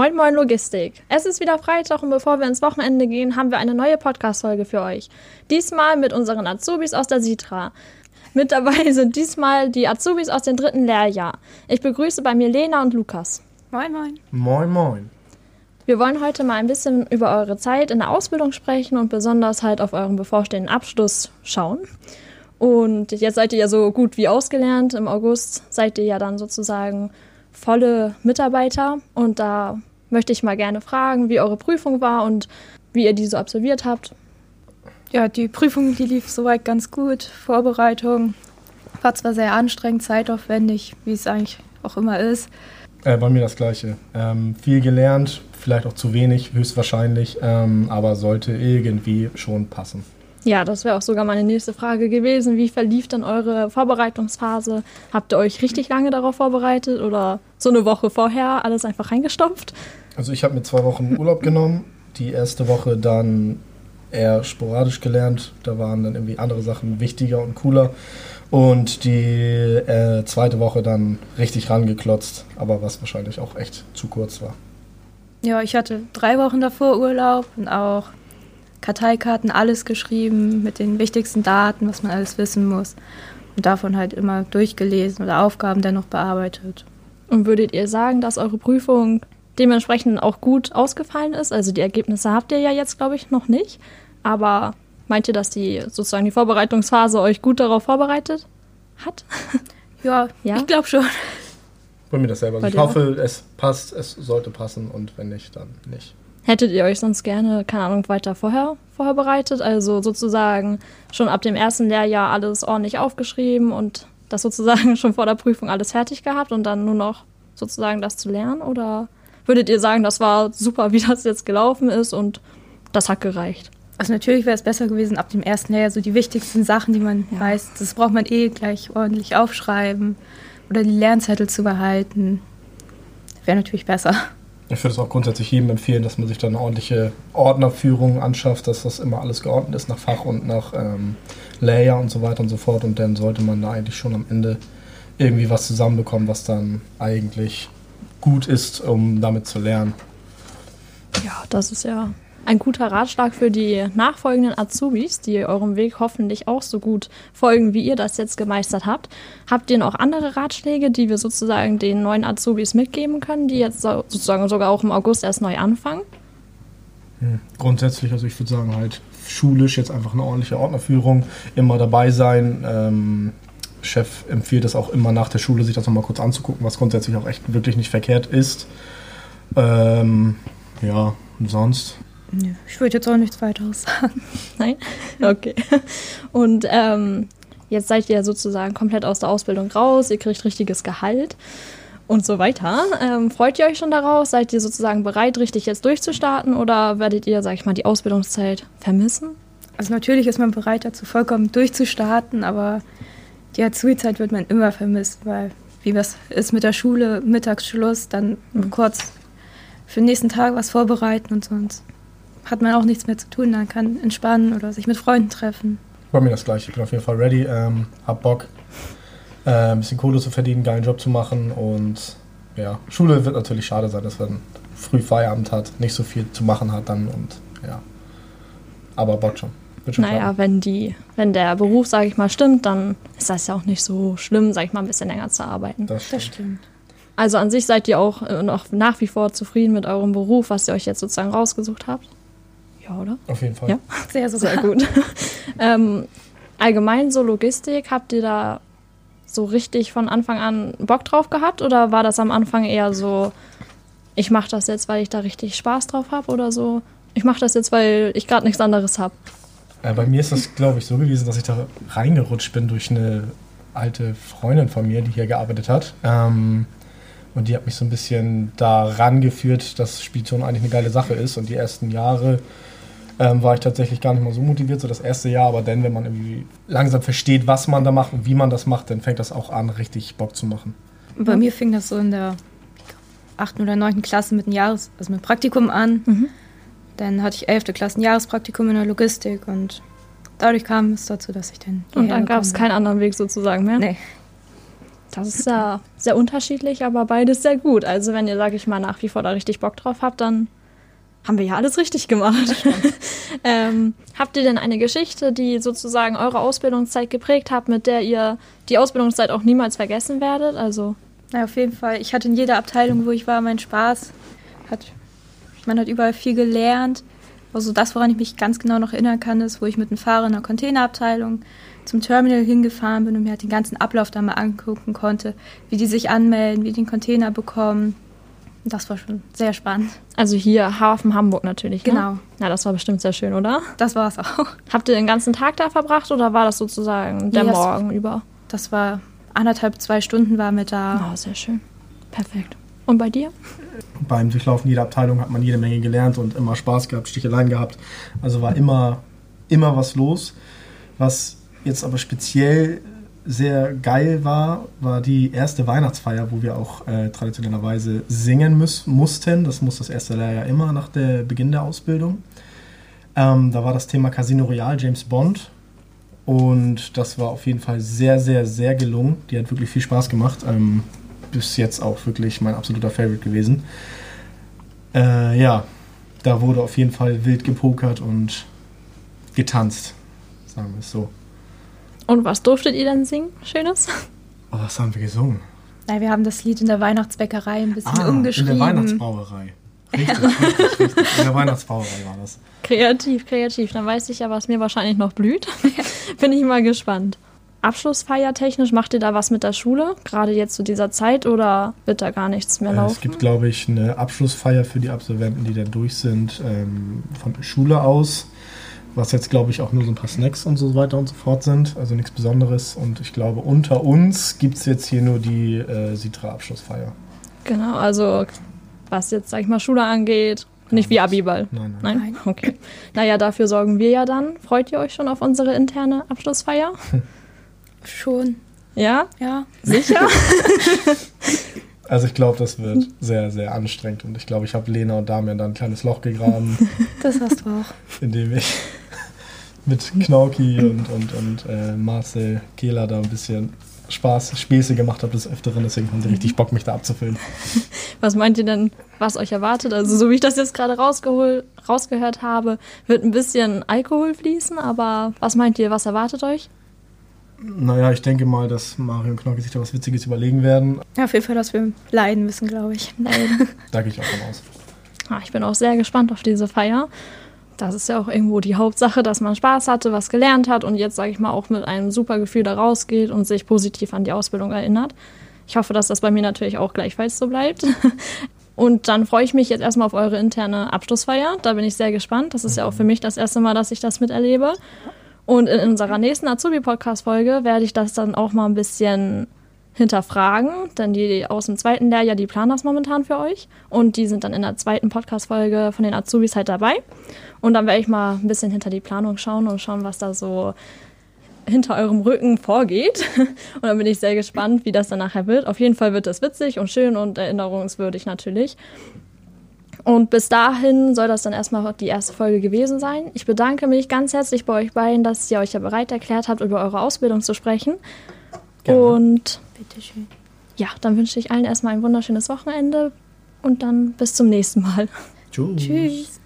Moin Moin Logistik. Es ist wieder Freitag und bevor wir ins Wochenende gehen, haben wir eine neue Podcast-Folge für euch. Diesmal mit unseren Azubis aus der Sitra. Mit dabei sind diesmal die Azubis aus dem dritten Lehrjahr. Ich begrüße bei mir Lena und Lukas. Moin Moin. Moin Moin. Wir wollen heute mal ein bisschen über eure Zeit in der Ausbildung sprechen und besonders halt auf euren bevorstehenden Abschluss schauen. Und jetzt seid ihr ja so gut wie ausgelernt. Im August seid ihr ja dann sozusagen volle Mitarbeiter. Und da möchte ich mal gerne fragen, wie eure Prüfung war und wie ihr diese absolviert habt. Ja, die Prüfung, die lief soweit ganz gut. Vorbereitung war zwar sehr anstrengend, zeitaufwendig, wie es eigentlich auch immer ist. Äh, bei mir das Gleiche. Ähm, viel gelernt, vielleicht auch zu wenig, höchstwahrscheinlich, ähm, aber sollte irgendwie schon passen. Ja, das wäre auch sogar meine nächste Frage gewesen. Wie verlief dann eure Vorbereitungsphase? Habt ihr euch richtig lange darauf vorbereitet oder so eine Woche vorher alles einfach reingestopft? Also ich habe mir zwei Wochen Urlaub genommen. Die erste Woche dann eher sporadisch gelernt. Da waren dann irgendwie andere Sachen wichtiger und cooler. Und die äh, zweite Woche dann richtig rangeklotzt, aber was wahrscheinlich auch echt zu kurz war. Ja, ich hatte drei Wochen davor Urlaub und auch Karteikarten, alles geschrieben mit den wichtigsten Daten, was man alles wissen muss. Und davon halt immer durchgelesen oder Aufgaben dennoch bearbeitet. Und würdet ihr sagen, dass eure Prüfung dementsprechend auch gut ausgefallen ist? Also die Ergebnisse habt ihr ja jetzt, glaube ich, noch nicht. Aber meint ihr, dass die sozusagen die Vorbereitungsphase euch gut darauf vorbereitet hat? Ja, ja? ich glaube schon. Bei mir das selber. Also ich hoffe, es passt, es sollte passen und wenn nicht, dann nicht. Hättet ihr euch sonst gerne, keine Ahnung, weiter vorher vorbereitet? Also sozusagen schon ab dem ersten Lehrjahr alles ordentlich aufgeschrieben und das sozusagen schon vor der Prüfung alles fertig gehabt und dann nur noch sozusagen das zu lernen? Oder würdet ihr sagen, das war super, wie das jetzt gelaufen ist und das hat gereicht? Also natürlich wäre es besser gewesen, ab dem ersten Lehrjahr so die wichtigsten Sachen, die man ja. weiß, das braucht man eh gleich ordentlich aufschreiben oder die Lernzettel zu behalten. Wäre natürlich besser. Ich würde es auch grundsätzlich jedem empfehlen, dass man sich dann eine ordentliche Ordnerführung anschafft, dass das immer alles geordnet ist nach Fach und nach ähm, Layer und so weiter und so fort. Und dann sollte man da eigentlich schon am Ende irgendwie was zusammenbekommen, was dann eigentlich gut ist, um damit zu lernen. Ja, das ist ja ein guter Ratschlag für die nachfolgenden Azubis, die eurem Weg hoffentlich auch so gut folgen, wie ihr das jetzt gemeistert habt. Habt ihr noch andere Ratschläge, die wir sozusagen den neuen Azubis mitgeben können, die jetzt sozusagen sogar auch im August erst neu anfangen? Hm, grundsätzlich, also ich würde sagen, halt schulisch jetzt einfach eine ordentliche Ordnerführung, immer dabei sein. Ähm, Chef empfiehlt es auch immer nach der Schule, sich das nochmal kurz anzugucken, was grundsätzlich auch echt wirklich nicht verkehrt ist. Ähm, ja, und sonst ich würde jetzt auch nichts weiteres sagen. Nein? Okay. Und ähm, jetzt seid ihr sozusagen komplett aus der Ausbildung raus, ihr kriegt richtiges Gehalt und so weiter. Ähm, freut ihr euch schon darauf? Seid ihr sozusagen bereit, richtig jetzt durchzustarten oder werdet ihr, sag ich mal, die Ausbildungszeit vermissen? Also natürlich ist man bereit dazu, vollkommen durchzustarten, aber die Azubi-Zeit wird man immer vermissen, weil wie was ist mit der Schule, Mittagsschluss, dann mhm. kurz für den nächsten Tag was vorbereiten und sonst hat man auch nichts mehr zu tun. Man kann entspannen oder sich mit Freunden treffen. Bei mir das gleiche. Ich bin auf jeden Fall ready, ähm, hab Bock, äh, ein bisschen Kohle zu verdienen, einen geilen Job zu machen und ja, Schule wird natürlich schade sein, dass man früh Feierabend hat, nicht so viel zu machen hat dann und ja. Aber Bock schon. Naja, wenn die, wenn der Beruf, sage ich mal, stimmt, dann ist das ja auch nicht so schlimm, sage ich mal, ein bisschen länger zu arbeiten. Das stimmt. Das stimmt. Also an sich seid ihr auch äh, noch nach wie vor zufrieden mit eurem Beruf, was ihr euch jetzt sozusagen rausgesucht habt? Ja, oder? Auf jeden Fall. Ja, sehr, sehr, sehr gut. ähm, allgemein so Logistik, habt ihr da so richtig von Anfang an Bock drauf gehabt oder war das am Anfang eher so, ich mache das jetzt, weil ich da richtig Spaß drauf habe oder so, ich mache das jetzt, weil ich gerade nichts anderes habe? Äh, bei mir ist das, glaube ich, so gewesen, dass ich da reingerutscht bin durch eine alte Freundin von mir, die hier gearbeitet hat. Ähm, und die hat mich so ein bisschen daran geführt, dass Spedition eigentlich eine geile Sache ist. Und die ersten Jahre ähm, war ich tatsächlich gar nicht mal so motiviert, so das erste Jahr. Aber dann, wenn man irgendwie langsam versteht, was man da macht und wie man das macht, dann fängt das auch an, richtig Bock zu machen. Bei mir fing das so in der achten oder neunten Klasse mit einem Jahres, also mit Praktikum an. Mhm. Dann hatte ich elfte Klasse ein Jahrespraktikum in der Logistik und dadurch kam es dazu, dass ich dann. Und dann gab es keinen anderen Weg sozusagen mehr? Nee. Das ist ja sehr unterschiedlich, aber beides sehr gut. Also wenn ihr, sage ich mal, nach wie vor da richtig Bock drauf habt, dann haben wir ja alles richtig gemacht. ähm, habt ihr denn eine Geschichte, die sozusagen eure Ausbildungszeit geprägt hat, mit der ihr die Ausbildungszeit auch niemals vergessen werdet? Also Na, auf jeden Fall. Ich hatte in jeder Abteilung, wo ich war, meinen Spaß. Hat, man hat überall viel gelernt. Also das, woran ich mich ganz genau noch erinnern kann, ist, wo ich mit einem Fahrer in der Containerabteilung zum Terminal hingefahren bin und mir halt den ganzen Ablauf da mal angucken konnte, wie die sich anmelden, wie die den Container bekommen. Das war schon sehr spannend. Also hier Hafen Hamburg natürlich. Ne? Genau. Na, das war bestimmt sehr schön, oder? Das war es auch. Habt ihr den ganzen Tag da verbracht oder war das sozusagen der Nee, das- Morgen über? Das war anderthalb, zwei Stunden waren wir da. Oh, sehr schön. Perfekt. Und bei dir? Beim Durchlaufen jeder Abteilung hat man jede Menge gelernt und immer Spaß gehabt, Sticheleien gehabt. Also war immer, immer was los. Was jetzt aber speziell sehr geil war, war die erste Weihnachtsfeier, wo wir auch äh, traditionellerweise singen müß, mussten. Das muss das erste Lehrjahr immer nach der Beginn der Ausbildung. Ähm, da war das Thema Casino Royale, James Bond. Und das war auf jeden Fall sehr, sehr, sehr gelungen. Die hat wirklich viel Spaß gemacht. Ähm, bis jetzt auch wirklich mein absoluter Favorite gewesen. Äh, ja, da wurde auf jeden Fall wild gepokert und getanzt, sagen wir es so. Und was durftet ihr denn singen? Schönes? Oh, was haben wir gesungen? Ja, wir haben das Lied in der Weihnachtsbäckerei ein bisschen Ah, in umgeschrieben. der Weihnachtsbrauerei. Richtig, richtig, richtig. In der Weihnachtsbrauerei war das. Kreativ, kreativ. Dann weiß ich ja, was mir wahrscheinlich noch blüht. Bin ich mal gespannt. Abschlussfeiertechnisch macht ihr da was mit der Schule? Gerade jetzt zu dieser Zeit oder wird da gar nichts mehr Äh, laufen? Es gibt, glaube ich, eine Abschlussfeier für die Absolventen, die dann durch sind, ähm, von der Schule aus. Was jetzt, glaube ich, auch nur so ein paar Snacks und so weiter und so fort sind. Also nichts Besonderes. Und ich glaube, unter uns gibt es jetzt hier nur die äh, Sitra-Abschlussfeier. Genau, also was jetzt, sag ich mal, Schule angeht, nicht wie Abiball. Nein, nein. Nein? Okay. Naja, dafür sorgen wir ja dann. Freut ihr euch schon auf unsere interne Abschlussfeier? Schon, Ja? ja. Sicher? Also ich glaube, das wird sehr, sehr anstrengend. Und ich glaube, ich habe Lena und Damian da ein kleines Loch gegraben, Das hast du auch. in dem ich mit Knorki und, und, und äh, Marcel Kehler da ein bisschen Spaß, Späße gemacht habe des Öfteren. Deswegen haben sie richtig Bock, mich da abzufüllen. Was meint ihr denn, was euch erwartet? Also, so wie ich das jetzt gerade rausgehört habe, wird ein bisschen Alkohol fließen, aber was meint ihr, was erwartet euch? Naja, ich denke mal, dass Mario und Knorki sich da was Witziges überlegen werden. Ja, auf jeden Fall, dass wir leiden müssen, glaube ich. Da gehe ich auch von aus. Ah, ich bin auch sehr gespannt auf diese Feier. Das ist ja auch irgendwo die Hauptsache, dass man Spaß hatte, was gelernt hat und jetzt, sage ich mal, auch mit einem super Gefühl da rausgeht und sich positiv an die Ausbildung erinnert. Ich hoffe, dass das bei mir natürlich auch gleichfalls so bleibt. Und dann freue ich mich jetzt erstmal auf eure interne Abschlussfeier. Da bin ich sehr gespannt. Das ist ja auch für mich das erste Mal, dass ich das miterlebe. Und in unserer nächsten Azubi-Podcast-Folge werde ich das dann auch mal ein bisschen hinterfragen, denn die aus dem zweiten Lehrjahr, die planen das momentan für euch und die sind dann in der zweiten Podcast-Folge von den Azubis halt dabei und dann werde ich mal ein bisschen hinter die Planung schauen und schauen, was da so hinter eurem Rücken vorgeht und dann bin ich sehr gespannt, wie das dann nachher wird. Auf jeden Fall wird das witzig und schön und erinnerungswürdig natürlich. Und bis dahin soll das dann erstmal die erste Folge gewesen sein. Ich bedanke mich ganz herzlich bei euch beiden, dass ihr euch ja bereit erklärt habt, über eure Ausbildung zu sprechen. Gerne. Und Bitteschön. ja, dann wünsche ich allen erstmal ein wunderschönes Wochenende und dann bis zum nächsten Mal. Tschüss. Tschüss.